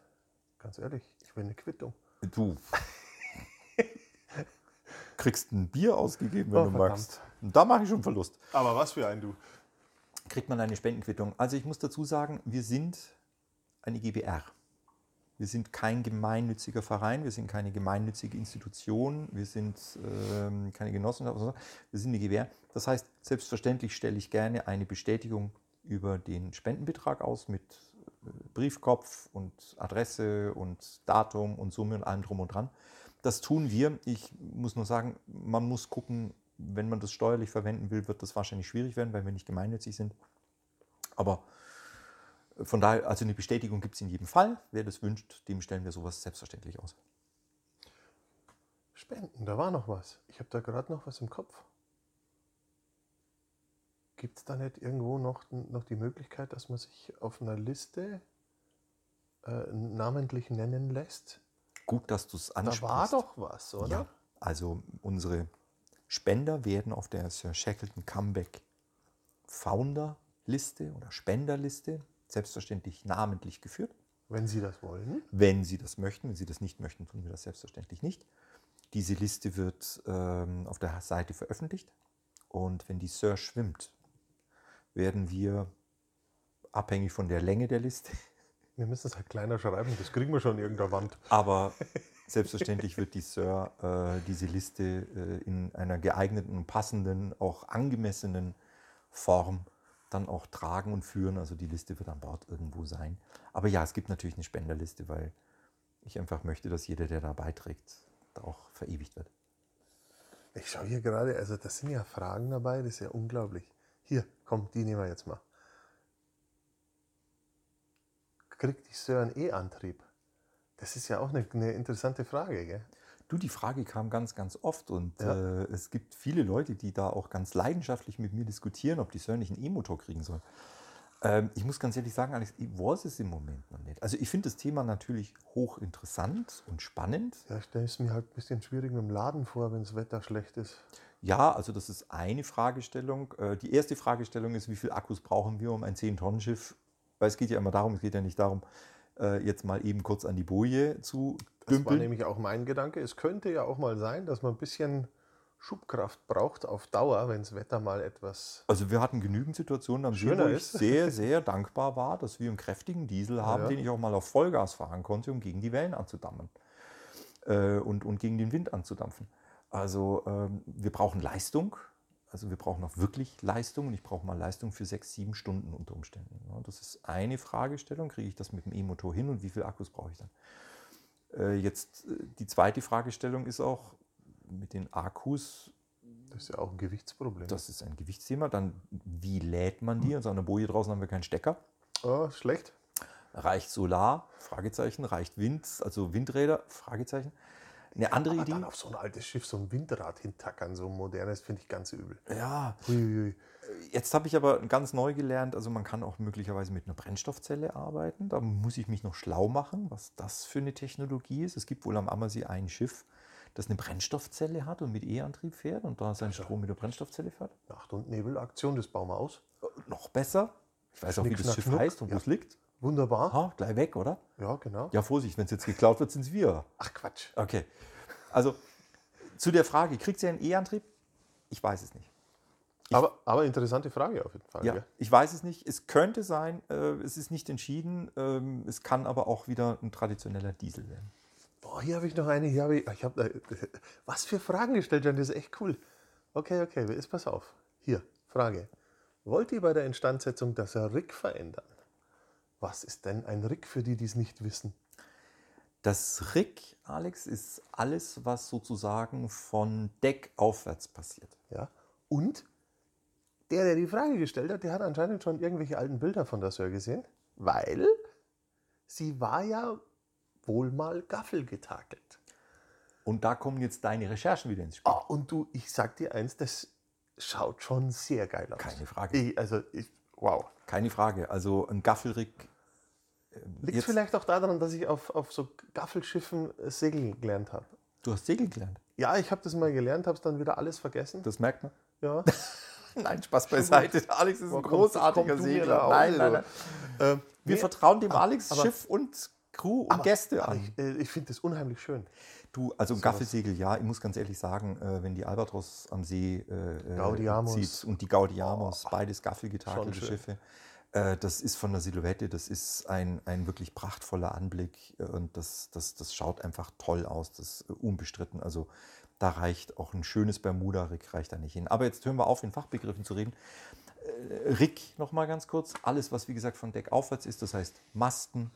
Ganz ehrlich, ich will eine Quittung. Du kriegst ein Bier ausgegeben, wenn Oh, du verdammt. magst. Und da mache ich schon Verlust. Aber was für ein du. Kriegt man eine Spendenquittung. Also ich muss dazu sagen, wir sind eine GBR. Wir sind kein gemeinnütziger Verein, wir sind keine gemeinnützige Institution, wir sind ähm, keine Genossenschaft, wir sind eine GBR. Das heißt, selbstverständlich stelle ich gerne eine Bestätigung über den Spendenbetrag aus mit äh, Briefkopf und Adresse und Datum und Summe und allem drum und dran. Das tun wir. Ich muss nur sagen, man muss gucken, wenn man das steuerlich verwenden will, wird das wahrscheinlich schwierig werden, weil wir nicht gemeinnützig sind. Aber von daher, also eine Bestätigung gibt es in jedem Fall. Wer das wünscht, dem stellen wir sowas selbstverständlich aus. Spenden, da war noch was. Ich habe da gerade noch was im Kopf. Gibt es da nicht irgendwo noch, noch die Möglichkeit, dass man sich auf einer Liste äh, namentlich nennen lässt? Gut, dass du es Da ansprichst. war doch was, oder? Ja, also unsere Spender werden auf der Sir Shackleton Comeback Founder Liste oder Spenderliste selbstverständlich namentlich geführt. Wenn Sie das wollen. Wenn Sie das möchten, wenn Sie das nicht möchten, tun wir das selbstverständlich nicht. Diese Liste wird ähm, auf der Seite veröffentlicht und wenn die Sir schwimmt, werden wir abhängig von der Länge der Liste, Wir müssen es halt kleiner schreiben, das kriegen wir schon in irgendeiner Wand. aber selbstverständlich wird die Sir äh, diese Liste äh, in einer geeigneten passenden, auch angemessenen Form dann auch tragen und führen. Also die Liste wird an Bord irgendwo sein. Aber ja, es gibt natürlich eine Spenderliste, weil ich einfach möchte, dass jeder, der da beiträgt, da auch verewigt wird. Ich schaue hier gerade, also das sind ja Fragen dabei, das ist ja unglaublich. Hier, komm, die nehmen wir jetzt mal. Kriegt die Sir einen E-Antrieb? Das ist ja auch eine, eine interessante Frage, gell? Du, die Frage kam ganz, ganz oft und Ja. äh, es gibt viele Leute, die da auch ganz leidenschaftlich mit mir diskutieren, ob die Sir nicht einen E-Motor kriegen soll. Ähm, ich muss ganz ehrlich sagen, Alex, ich weiß es im Moment noch nicht. Also ich finde das Thema natürlich hochinteressant und spannend. Ja, ich stelle es mir halt ein bisschen schwierig mit dem Laden vor, wenn das Wetter schlecht ist. Ja, also das ist eine Fragestellung. Äh, Die erste Fragestellung ist, wie viel Akkus brauchen wir, um ein 10-Tonnen-Schiff, weil es geht ja immer darum, es geht ja nicht darum, äh, jetzt mal eben kurz an die Boje zu Das war dümpeln. nämlich auch mein Gedanke. Es könnte ja auch mal sein, dass man ein bisschen Schubkraft braucht auf Dauer, wenn das Wetter mal etwas. Also wir hatten genügend Situationen am See, wo ich ist. sehr, sehr dankbar war, dass wir einen kräftigen Diesel haben, ja. den ich auch mal auf Vollgas fahren konnte, um gegen die Wellen anzudammen äh, und, und gegen den Wind anzudampfen. Also ähm, wir brauchen Leistung, also wir brauchen auch wirklich Leistung und ich brauche mal Leistung für sechs, sieben Stunden unter Umständen. Ja, das ist eine Fragestellung, kriege ich das mit dem E-Motor hin und wie viel Akkus brauche ich dann? Äh, jetzt äh, die zweite Fragestellung ist auch mit den Akkus, Das ist ja auch ein Gewichtsproblem. das ist ein Gewichtsthema. Dann, wie lädt man die? Also an der Boje draußen haben wir keinen Stecker. oh, schlecht. Reicht Solar? Fragezeichen. Reicht Wind? Also Windräder? Fragezeichen. Eine andere Aber Idee? dann auf so ein altes Schiff so ein Windrad hintackern, so ein modernes, finde ich ganz übel. Ja, Huiuiui. jetzt habe ich aber ganz neu gelernt, also man kann auch möglicherweise mit einer Brennstoffzelle arbeiten. Da muss ich mich noch schlau machen, was das für eine Technologie ist. Es gibt wohl am Ammersee ein Schiff, das eine Brennstoffzelle hat und mit E-Antrieb fährt und da seinen Strom mit der Brennstoffzelle fährt. Nacht- und Nebelaktion, das bauen wir aus. Noch besser. Ich weiß auch, wie das Schiff heißt und wo es liegt. Wunderbar. Ha, gleich weg, oder? Ja, genau. Ja, Vorsicht, wenn es jetzt geklaut wird, sind es wir. Ach Quatsch. Okay. Also zu der Frage, kriegt sie einen E-Antrieb? Ich weiß es nicht. Aber, aber interessante Frage auf jeden Fall. Ja, gell? ich weiß es nicht. Es könnte sein, äh, es ist nicht entschieden. Ähm, es kann aber auch wieder ein traditioneller Diesel werden. Boah, hier habe ich noch eine. Hier habe ich, ich habe, äh, was für Fragen gestellt werden, das ist echt cool. Okay, okay, jetzt pass auf. Hier, Frage. Wollt ihr bei der Instandsetzung das Rig verändern? Was ist denn ein Rig für die, die es nicht wissen? Das Rig, Alex, ist alles, was sozusagen von Deck aufwärts passiert. Ja? Und der, der die Frage gestellt hat, der hat anscheinend schon irgendwelche alten Bilder von der Sir gesehen, weil sie war ja wohl mal Gaffel getakelt. Und da kommen jetzt deine Recherchen wieder ins Spiel. Ah, und du, ich sag dir eins, das schaut schon sehr geil aus. Keine Frage. Ich, also, ich, wow. Keine Frage. Also ein Gaffelrig. Liegt jetzt- vielleicht auch daran, dass ich auf, auf so Gaffelschiffen äh, segeln gelernt habe. Du hast Segel gelernt. Ja, ich habe das mal gelernt, habe es dann wieder alles vergessen. Das merkt man. ja. Nein, Spaß beiseite. Alex ist Boah, ein komm, großartiger komm mir Segler. Nein, nein, nein. Ähm, Wir nee, vertrauen dem Alex aber- Schiff und Crew und Gäste aber an. ich, äh, ich finde das unheimlich schön. Du, also ein Gaffelsegel, ja, ich muss ganz ehrlich sagen, äh, wenn die Albatros am See äh, zieht und die Gaudiamos, beides gaffelgetakelte Schon schön. Äh, das ist von der Silhouette, das ist ein, ein wirklich prachtvoller Anblick äh, und das, das, das schaut einfach toll aus, das ist äh, unbestritten. Also da reicht auch ein schönes Bermuda-Rig reicht da nicht hin. Aber jetzt hören wir auf, in Fachbegriffen zu reden. Rig nochmal ganz kurz, alles, was wie gesagt von Deck aufwärts ist, das heißt Masten,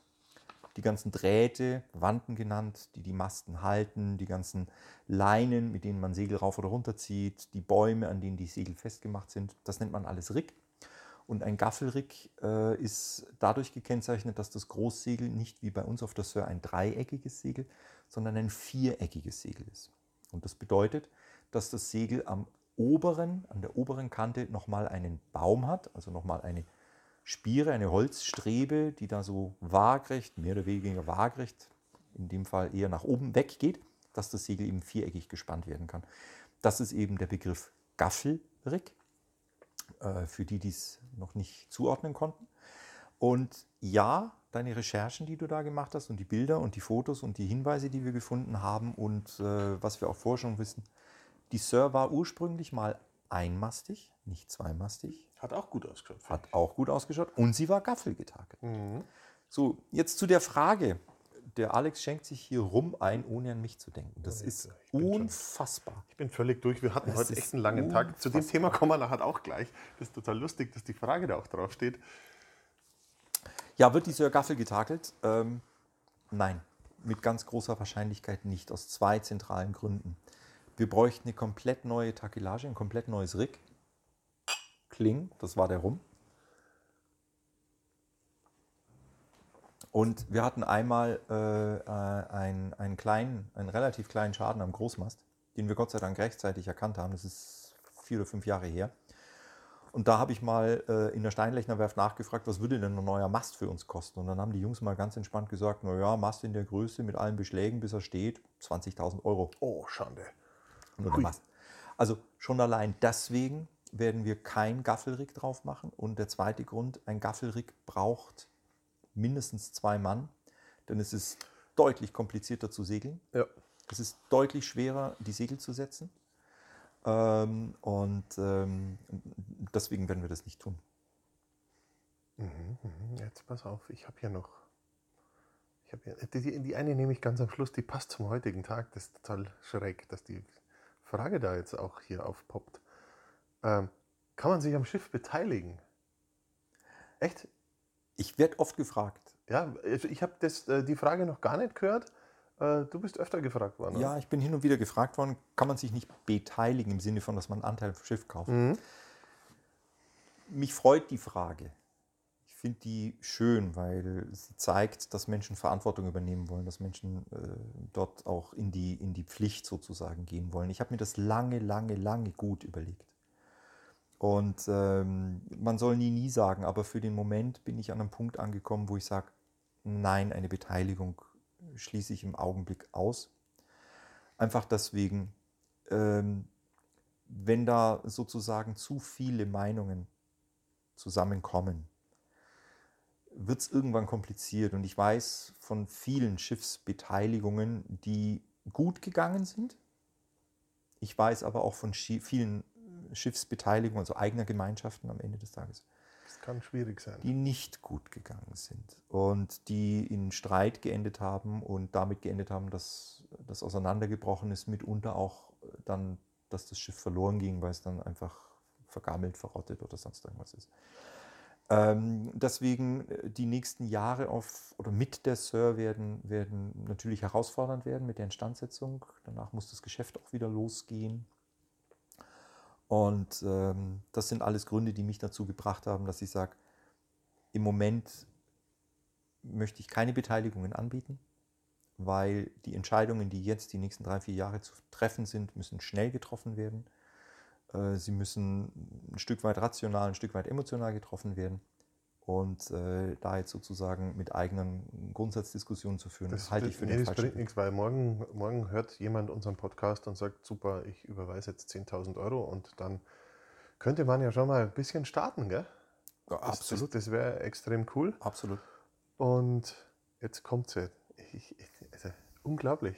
die ganzen Drähte, Wanten genannt, die die Masten halten, die ganzen Leinen, mit denen man Segel rauf oder runter zieht, die Bäume, an denen die Segel festgemacht sind, das nennt man alles Rig. Und ein Gaffelrig äh, ist dadurch gekennzeichnet, dass das Großsegel nicht wie bei uns auf der Sir ein dreieckiges Segel, sondern ein viereckiges Segel ist. Und das bedeutet, dass das Segel am oberen, an der oberen Kante nochmal einen Baum hat, also nochmal eine Spiere, eine Holzstrebe, die da so waagrecht, mehr oder weniger waagrecht, in dem Fall eher nach oben weggeht, dass das Segel eben viereckig gespannt werden kann. Das ist eben der Begriff Gaffelrick, äh, für die, die es noch nicht zuordnen konnten. Und ja, deine Recherchen, die du da gemacht hast und die Bilder und die Fotos und die Hinweise, die wir gefunden haben und äh, was wir auch vorher schon wissen, die Sir war ursprünglich mal einmastig, nicht zweimastig. Hat auch gut ausgeschaut. Hat auch gut ausgeschaut und sie war gaffelgetakelt. So, jetzt zu der Frage. Der Alex schenkt sich hier rum ein, ohne an mich zu denken. Das ist ich schon- unfassbar. Ich bin völlig durch. Wir hatten Das heute ist echt einen langen Tag. Zu dem unfassbar. Thema kommen wir nachher auch gleich. Das ist total lustig, dass die Frage da auch draufsteht. Ja, wird die Sir Gaffel getakelt? Ähm, nein, mit ganz großer Wahrscheinlichkeit nicht, aus zwei zentralen Gründen. Wir bräuchten eine komplett neue Takelage, ein komplett neues Rig. Kling, das war der Rum. Und wir hatten einmal äh, einen, einen kleinen, einen relativ kleinen Schaden am Großmast, den wir Gott sei Dank rechtzeitig erkannt haben. Das ist vier oder fünf Jahre her. Und da habe ich mal äh, in der Steinlechner Werft nachgefragt, was würde denn ein neuer Mast für uns kosten? Und dann haben die Jungs mal ganz entspannt gesagt, naja, Mast in der Größe mit allen Beschlägen, bis er steht, 20.000 Euro. Oh, Schande. Nur der Mast. Also schon allein deswegen werden wir kein Gaffelrig drauf machen. Und der zweite Grund, ein Gaffelrig braucht mindestens zwei Mann, denn es ist deutlich komplizierter zu segeln. Ja. Es ist deutlich schwerer, die Segel zu setzen. Ähm, und ähm, deswegen werden wir das nicht tun. Mhm, Jetzt pass auf, ich habe hier noch. Ich habe hier, die, die eine nehme ich ganz am Schluss, die passt zum heutigen Tag. Das ist total schräg, dass die Frage da jetzt auch hier aufpoppt. Ähm, kann man sich am Schiff beteiligen? Echt? Ich werde oft gefragt. Ja, ich habe äh, die Frage noch gar nicht gehört. Äh, du bist öfter gefragt worden. Ja, ich bin hin und wieder gefragt worden, kann man sich nicht beteiligen im Sinne von, dass man einen Anteil am Schiff kauft? Mhm. Mich freut die Frage. Ich finde die schön, weil sie zeigt, dass Menschen Verantwortung übernehmen wollen, dass Menschen äh, dort auch in die, in die Pflicht sozusagen gehen wollen. Ich habe mir das lange, lange, lange gut überlegt. Und ähm, man soll nie, nie sagen, aber für den Moment bin ich an einem Punkt angekommen, wo ich sage, nein, eine Beteiligung schließe ich im Augenblick aus. Einfach deswegen, ähm, wenn da sozusagen zu viele Meinungen zusammenkommen, wird es irgendwann kompliziert. Und ich weiß von vielen Schiffsbeteiligungen, die gut gegangen sind. Ich weiß aber auch von vielen Schiffsbeteiligungen, also eigener Gemeinschaften am Ende des Tages, Das kann schwierig sein. die nicht gut gegangen sind und die in Streit geendet haben und damit geendet haben, dass das auseinandergebrochen ist, mitunter auch dann, dass das Schiff verloren ging, weil es dann einfach vergammelt, verrottet oder sonst irgendwas ist. Ähm, deswegen äh, die nächsten Jahre auf oder mit der Sir werden, werden natürlich herausfordernd werden mit der Instandsetzung. Danach muss das Geschäft auch wieder losgehen. Und ähm, das sind alles Gründe, die mich dazu gebracht haben, dass ich sage, im Moment möchte ich keine Beteiligungen anbieten, weil die Entscheidungen, die jetzt die nächsten drei, vier Jahre zu treffen sind, müssen schnell getroffen werden. Äh, Sie müssen ein Stück weit rational, ein Stück weit emotional getroffen werden. Und äh, da jetzt sozusagen mit eigenen Grundsatzdiskussionen zu führen, das, halte ich für nee, den das bringt nichts, weil morgen, morgen hört jemand unseren Podcast und sagt, super, ich überweise jetzt 10.000 Euro und dann könnte man ja schon mal ein bisschen starten, gell? Ja, Das, absolut, Das, das wäre extrem cool. absolut. Und jetzt kommt sie. Ich, ich, also, unglaublich.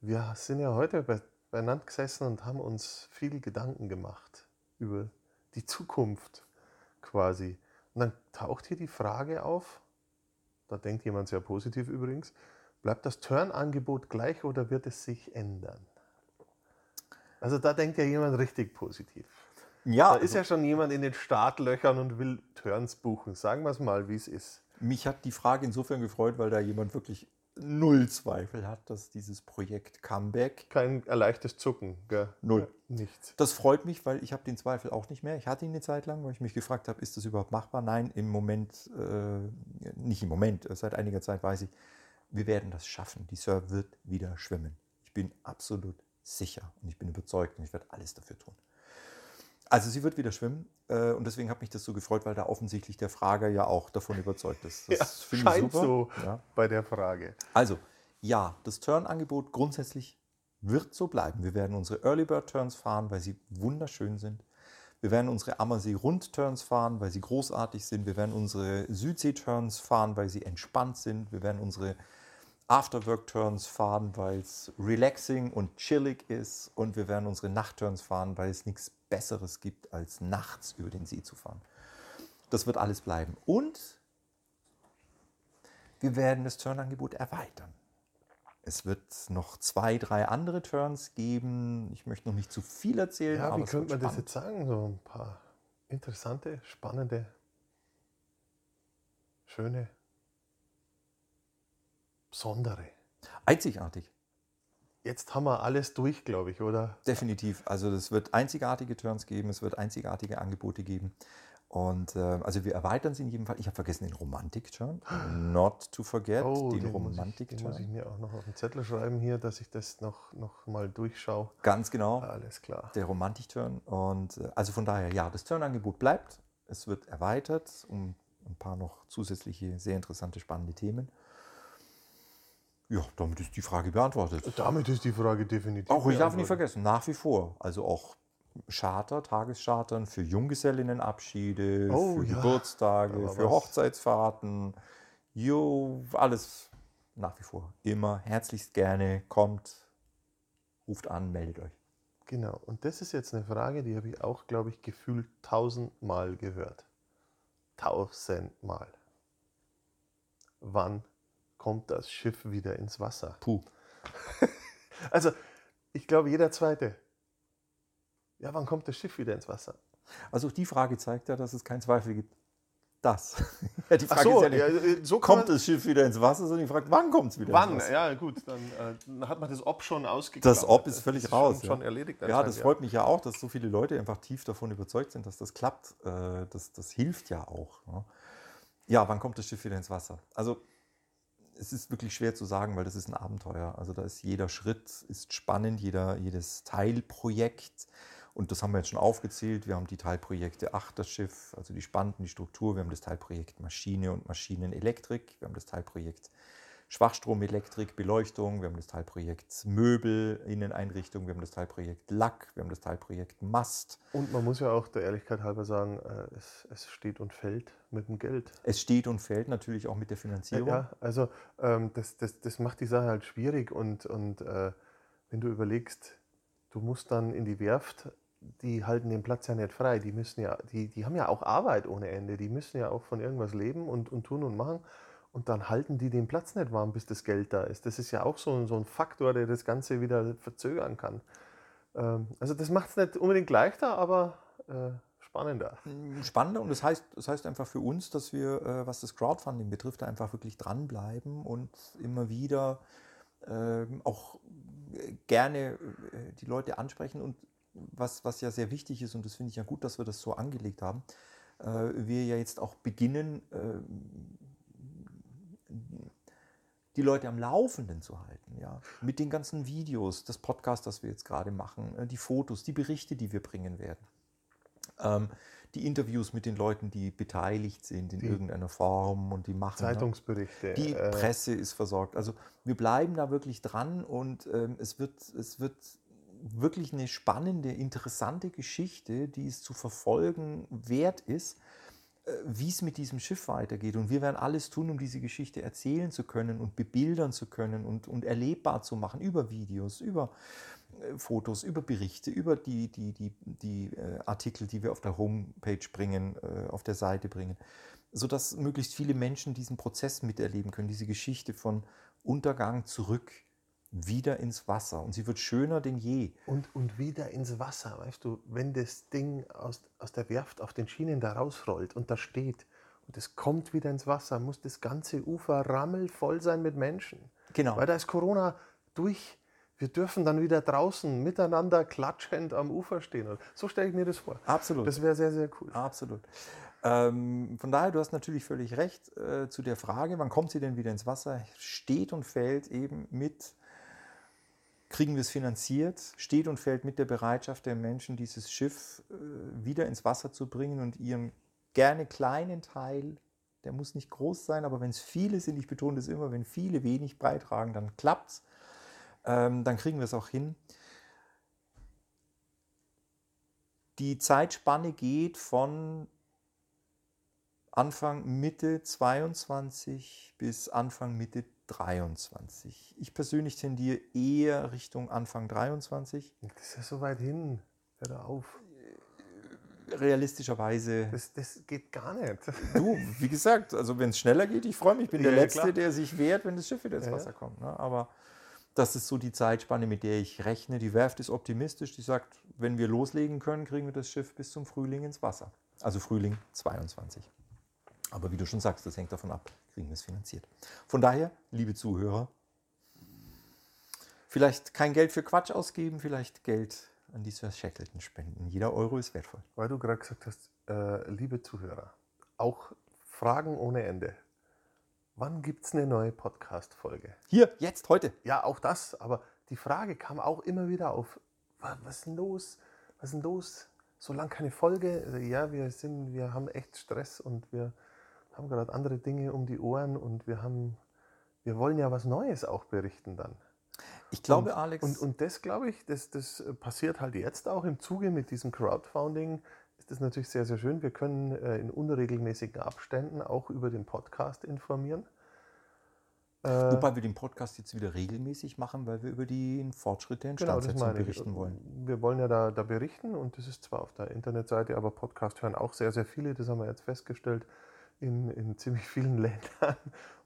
Wir sind ja heute bei, beieinander gesessen und haben uns viel Gedanken gemacht über die Zukunft quasi. Und dann taucht hier die Frage auf, da denkt jemand sehr positiv übrigens, bleibt das Turn-Angebot gleich oder wird es sich ändern? Also da denkt ja jemand richtig positiv. Ja, Da ist ja schon jemand in den Startlöchern und will Turns buchen. Sagen wir es mal, wie es ist. Mich hat die Frage insofern gefreut, weil da jemand wirklich null Zweifel hat, dass dieses Projekt Comeback. Kein erleichtertes Zucken, gell? Null. Nichts. Das freut mich, weil ich habe den Zweifel auch nicht mehr. Ich hatte ihn eine Zeit lang, weil ich mich gefragt habe, ist das überhaupt machbar? Nein, im Moment, äh, nicht im Moment, äh, seit einiger Zeit weiß ich, wir werden das schaffen. Die Sir wird wieder schwimmen. Ich bin absolut sicher und ich bin überzeugt und ich werde alles dafür tun. Also sie wird wieder schwimmen äh, und deswegen hat mich das so gefreut, weil da offensichtlich der Frager ja auch davon überzeugt ist. Das Ja, finde ich super. so Ja. bei der Frage. Also, ja, das Turn-Angebot grundsätzlich wird so bleiben. Wir werden unsere Early Bird Turns fahren, weil sie wunderschön sind. Wir werden unsere Ammersee-Rund-Turns fahren, weil sie großartig sind. Wir werden unsere Südsee-Turns fahren, weil sie entspannt sind. Wir werden unsere Afterwork-Turns fahren, weil es relaxing und chillig ist. Und wir werden unsere Nacht-Turns fahren, weil es nichts Besseres gibt, als nachts über den See zu fahren. Das wird alles bleiben. Und wir werden das Turnangebot erweitern. Es wird noch zwei, drei andere Turns geben. Ich möchte noch nicht zu viel erzählen. Ja, wie könnte man das spannend. jetzt sagen? So ein paar interessante, spannende, schöne, besondere. Einzigartig, Jetzt haben wir alles durch, glaube ich, oder? definitiv. Also es wird einzigartige Turns geben, es wird einzigartige Angebote geben. Und äh, also wir erweitern sie in jedem Fall. Ich habe vergessen den Romantik-Turn. Not to forget, den, Oh, den muss, ich, den muss ich Romantik-Turn. mir auch noch auf den Zettel schreiben hier, dass ich das noch, noch mal durchschaue. Ganz genau. Alles klar. der Romantik-Turn. Und äh, also von daher, ja, das Turnangebot bleibt. Es wird erweitert um ein paar noch zusätzliche, sehr interessante, spannende Themen. Ja, damit ist die Frage beantwortet. Damit ist die Frage definitiv. Auch ich darf nicht vergessen, nach wie vor. Also auch Charter, Tageschartern für Junggesellinnenabschiede, Oh, für ja, Geburtstage, für was. Hochzeitsfahrten. Jo, alles nach wie vor. Immer herzlichst gerne. Kommt, ruft an, meldet euch. Genau. Und das ist jetzt eine Frage, die habe ich auch, glaube ich, gefühlt tausendmal gehört. Tausendmal. Wann kommt das Schiff wieder ins Wasser? Puh. Also, ich glaube, jeder Zweite. Ja, wann kommt das Schiff wieder ins Wasser? Also auch die Frage zeigt ja, dass es keinen Zweifel gibt. Das. ja, die Frage so, ist ja nicht, ja, äh, so kommt das Schiff wieder ins Wasser, sondern die Frage, wann kommt es wieder Wann? ins Wasser? Ja, gut, dann, äh, hat man das Ob schon ausgeklammert. Das Ob ist völlig schon, raus, ja. Schon erledigt. Ja, das freut mich ja auch, dass so viele Leute einfach tief davon überzeugt sind, dass das klappt. Äh, Das, das hilft ja auch. ne? Ja, wann kommt das Schiff wieder ins Wasser? Also es ist wirklich schwer zu sagen, weil das ist ein Abenteuer. Also da ist jeder Schritt ist spannend, jeder, jedes Teilprojekt. Und das haben wir jetzt schon aufgezählt. Wir haben die Teilprojekte Achterschiff, also die Spanten, die Struktur. Wir haben das Teilprojekt Maschine und Maschinenelektrik. Wir haben das Teilprojekt Schwachstromelektrik, Beleuchtung. Wir haben das Teilprojekt Möbel, Inneneinrichtung. Wir haben das Teilprojekt Lack. Wir haben das Teilprojekt Mast. Und man muss ja auch der Ehrlichkeit halber sagen, äh, es, es steht und fällt mit dem Geld. Es steht und fällt natürlich auch mit der Finanzierung. Ja, also ähm, das, das, das macht die Sache halt schwierig und, und äh, wenn du überlegst, du musst dann in die Werft, die halten den Platz ja nicht frei, die müssen ja, die, die haben ja auch Arbeit ohne Ende, die müssen ja auch von irgendwas leben und, und tun und machen und dann halten die den Platz nicht warm, bis das Geld da ist. Das ist ja auch so, ein- so ein Faktor, der das Ganze wieder verzögern kann. Ähm, also das macht es nicht unbedingt leichter, aber äh, spannender. spannender und das heißt, das heißt einfach für uns, dass wir, äh, was das Crowdfunding betrifft, da einfach wirklich dranbleiben und immer wieder ähm, auch äh, gerne äh, die Leute ansprechen und was, was ja sehr wichtig ist und das finde ich ja gut, dass wir das so angelegt haben, äh, wir ja jetzt auch beginnen, ähm, die Leute am Laufenden zu halten, ja, mit den ganzen Videos, das Podcast, das wir jetzt gerade machen, äh, die Fotos, die Berichte, die wir bringen werden ähm, die Interviews mit den Leuten, die beteiligt sind in Die irgendeiner Form und die machen. ne? Zeitungsberichte. Die äh, Presse ist versorgt. Also wir bleiben da wirklich dran und ähm, es, wird, es wird wirklich eine spannende, interessante Geschichte, die es zu verfolgen wert ist, wie es mit diesem Schiff weitergeht. Und wir werden alles tun, um diese Geschichte erzählen zu können und bebildern zu können und, und erlebbar zu machen über Videos, über äh, Fotos, über Berichte, über die, die, die, die äh, Artikel, die wir auf der Homepage bringen, äh, auf der Seite bringen, sodass möglichst viele Menschen diesen Prozess miterleben können, diese Geschichte von Untergang zurück wieder ins Wasser. Und sie wird schöner denn je. Und, und wieder ins Wasser, weißt du, wenn das Ding aus, aus der Werft auf den Schienen da rausrollt und da steht und es kommt wieder ins Wasser, muss das ganze Ufer rammelvoll sein mit Menschen. Genau. Weil da ist Corona durch. Wir dürfen dann wieder draußen miteinander klatschend am Ufer stehen. Und So stelle ich mir das vor. Absolut. Das wäre sehr, sehr cool. Absolut. Ähm, von daher, du hast natürlich völlig recht äh, zu der Frage, wann kommt sie denn wieder ins Wasser? Steht und fällt eben mit kriegen wir es finanziert, steht und fällt mit der Bereitschaft der Menschen, dieses Schiff äh, wieder ins Wasser zu bringen und ihren gerne kleinen Teil, der muss nicht groß sein, aber wenn es viele sind, ich betone das immer, wenn viele wenig beitragen, dann klappt es, ähm, dann kriegen wir es auch hin. Die Zeitspanne geht von Anfang Mitte 22 bis Anfang Mitte 23. Ich persönlich tendiere eher Richtung Anfang 23. Das ist ja so weit hin. Hör da auf. Realistischerweise. Das, das geht gar nicht. Du, wie gesagt, also wenn es schneller geht, ich freue mich. Ich bin der Ja, ja, Letzte, klar. der sich wehrt, wenn das Schiff wieder ins Ja, ja. Wasser kommt. Ne? Aber das ist so die Zeitspanne, mit der ich rechne. Die Werft ist optimistisch. Die sagt, wenn wir loslegen können, kriegen wir das Schiff bis zum Frühling ins Wasser. Also Frühling 22. Aber wie du schon sagst, das hängt davon ab, kriegen wir es finanziert. Von daher, liebe Zuhörer, vielleicht kein Geld für Quatsch ausgeben, vielleicht Geld an die Sir Shackleton spenden. Jeder Euro ist wertvoll. Weil du gerade gesagt hast, äh, liebe Zuhörer, auch Fragen ohne Ende. Wann gibt es eine neue Podcast-Folge? Hier, jetzt, heute. Ja, auch das, aber die Frage kam auch immer wieder auf. wa- Was ist denn los? Was ist denn los? So lange keine Folge. Also, Ja, wir sind, wir haben echt Stress und wir haben gerade andere Dinge um die Ohren und wir haben, wir wollen ja was Neues auch berichten dann. Ich glaube, und, Alex, Und, und das, glaube ich, das, das passiert halt jetzt auch im Zuge mit diesem Crowdfunding. Ist das natürlich sehr, sehr schön. Wir können äh, in unregelmäßigen Abständen auch über den Podcast informieren. Äh, Wobei wir den Podcast jetzt wieder regelmäßig machen, weil wir über die Fortschritte der Genau, Instandsetzung ich. berichten wollen. Wir wollen ja da, da berichten und das ist zwar auf der Internetseite, aber Podcast hören auch sehr, sehr viele. Das haben wir jetzt festgestellt in, in ziemlich vielen Ländern.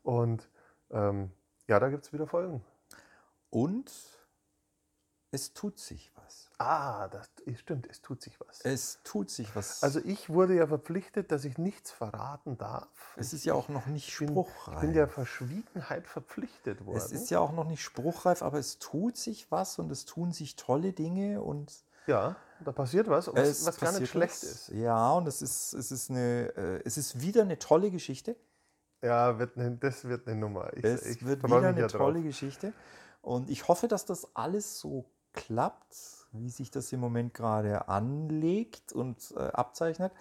Und ähm, ja, da gibt es wieder Folgen. Und es tut sich was. Ah, das stimmt, es tut sich was. Es tut sich was. Also ich wurde ja verpflichtet, dass ich nichts verraten darf. es ist ja auch noch nicht spruchreif. ich bin der Verschwiegenheit verpflichtet worden. es ist ja auch noch nicht spruchreif, aber es tut sich was und es tun sich tolle Dinge und ja, da passiert was, was, was gar nicht schlecht was. ist. Ja, und es ist, es ist eine, äh, es ist wieder eine tolle Geschichte. Ja, wird ne, das wird eine Nummer. Ich, Es ich wird wieder eine ja drauf. tolle Geschichte. Und ich hoffe, dass das alles so klappt, wie sich das im Moment gerade anlegt und äh, abzeichnet.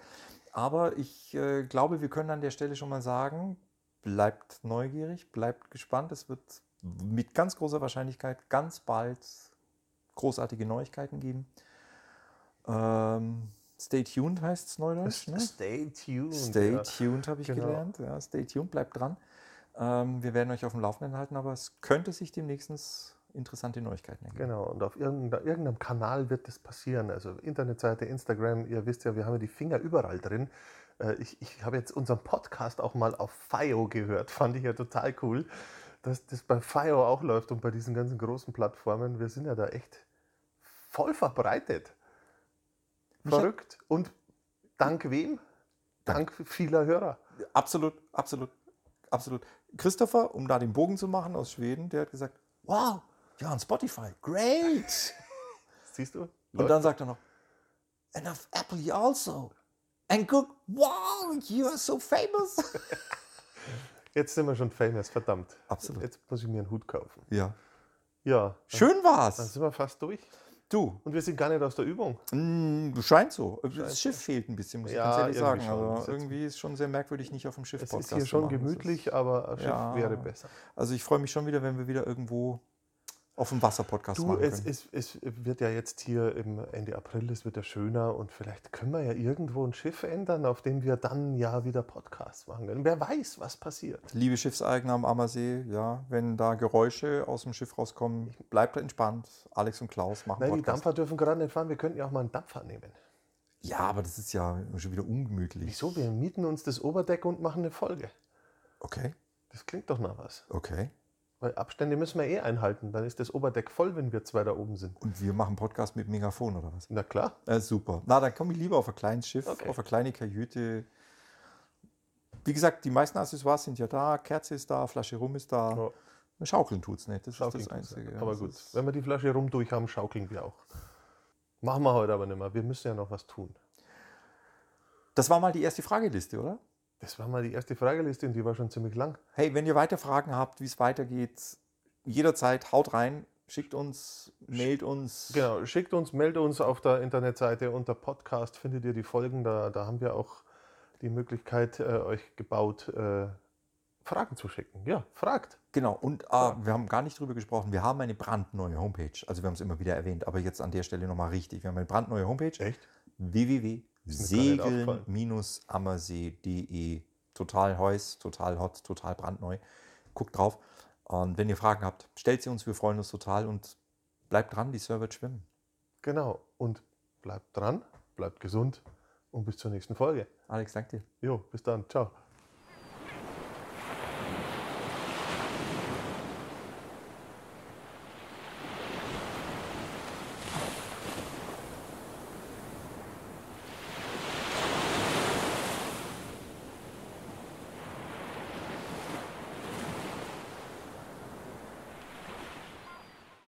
Aber ich äh, glaube, wir können an der Stelle schon mal sagen, bleibt neugierig, bleibt gespannt. Es wird mit ganz großer Wahrscheinlichkeit ganz bald großartige Neuigkeiten geben. Ähm, stay tuned heißt es neudeutsch. Ne? Stay tuned. Stay ja. tuned habe ich Genau. gelernt. Ja, stay tuned, bleibt dran. Ähm, wir werden euch auf dem Laufenden halten, aber es könnte sich demnächst interessante Neuigkeiten ergeben. Genau, und auf irgendein- irgendeinem Kanal wird das passieren. Also Internetseite, Instagram, ihr wisst ja, wir haben ja die Finger überall drin. Äh, Ich, ich habe jetzt unseren Podcast auch mal auf FIO gehört, fand ich ja total cool, dass das bei FIO auch läuft und bei diesen ganzen großen Plattformen. Wir sind ja da echt voll verbreitet. Verrückt. Und dank wem? Dank vieler Hörer. Absolut, absolut, absolut. Christopher, um da den Bogen zu machen aus Schweden, der hat gesagt, wow, ja, on Spotify, great. Siehst du? Und dann sagt er noch, and of Apple also. And good, wow, you are so famous. Jetzt sind wir schon famous, verdammt. Absolut. Jetzt muss ich mir einen Hut kaufen. Ja. Ja, Schön dann war's. sind wir fast durch. Du, Und wir sind gar nicht aus der Übung. Mm, Scheint so. Das Schiff fehlt ein bisschen, muss ich Ja, ganz ehrlich sagen. irgendwie schon. Aber jetzt- irgendwie ist schon sehr merkwürdig, nicht auf dem Schiff Es Podcast ist hier zu schon gemütlich, aber ein Schiff Ja. wäre besser. Also ich freue mich schon wieder, wenn wir wieder irgendwo auf dem Wasser-Podcast machen es, können. es, es wird ja jetzt hier im Ende April, es wird ja schöner und vielleicht können wir ja irgendwo ein Schiff ändern, auf dem wir dann ja wieder Podcasts machen können. Wer weiß, was passiert. Liebe Schiffseigner am Ammersee, ja, wenn da Geräusche aus dem Schiff rauskommen, bleibt entspannt. Alex und Klaus machen Nein, die Podcast. Dampfer dürfen gerade nicht fahren, wir könnten ja auch mal einen Dampfer nehmen. Ja, aber das ist ja schon wieder ungemütlich. Wieso? Wir mieten uns das Oberdeck und machen eine Folge. Okay, Das klingt doch nach was. okay. Weil Abstände müssen wir eh einhalten. Dann ist das Oberdeck voll, wenn wir zwei da oben sind. Und wir machen Podcast mit Megafon oder was? Na klar. Äh, super. Na, dann komme ich lieber auf ein kleines Schiff, Okay. auf eine kleine Kajüte. Wie gesagt, die meisten Accessoires sind ja da. Kerze ist da, Flasche Rum ist da. Ja. Schaukeln tut es nicht. Das Schaukeln ist das Einzige. ja. Aber Das gut, wenn wir die Flasche rum durch haben, schaukeln wir auch. Machen wir heute aber nicht mehr. Wir müssen ja noch was tun. Das war mal die erste Frageliste, oder? Das war mal die erste Frageliste und die war schon ziemlich lang. Hey, wenn ihr weiter Fragen habt, wie es weitergeht, jederzeit haut rein. schickt uns, mailt uns. Genau, schickt uns, meldet uns auf der Internetseite unter Podcast, findet ihr die Folgen. Da, da haben wir auch die Möglichkeit äh, euch gebaut, äh, Fragen zu schicken. Ja, fragt. Genau, und äh, wir haben gar nicht drüber gesprochen. Wir haben eine brandneue Homepage. Also wir haben es immer wieder erwähnt, aber jetzt an der Stelle nochmal richtig. Wir haben eine brandneue Homepage. Echt? www.segeln-ammersee.de. Total heiß, total hot, total brandneu. Guckt drauf. Und wenn ihr Fragen habt, stellt sie uns. Wir freuen uns total und bleibt dran, die Server wird schwimmen. Genau. Und bleibt dran, bleibt gesund und bis zur nächsten Folge. Alex, danke dir. Jo, bis dann. Ciao.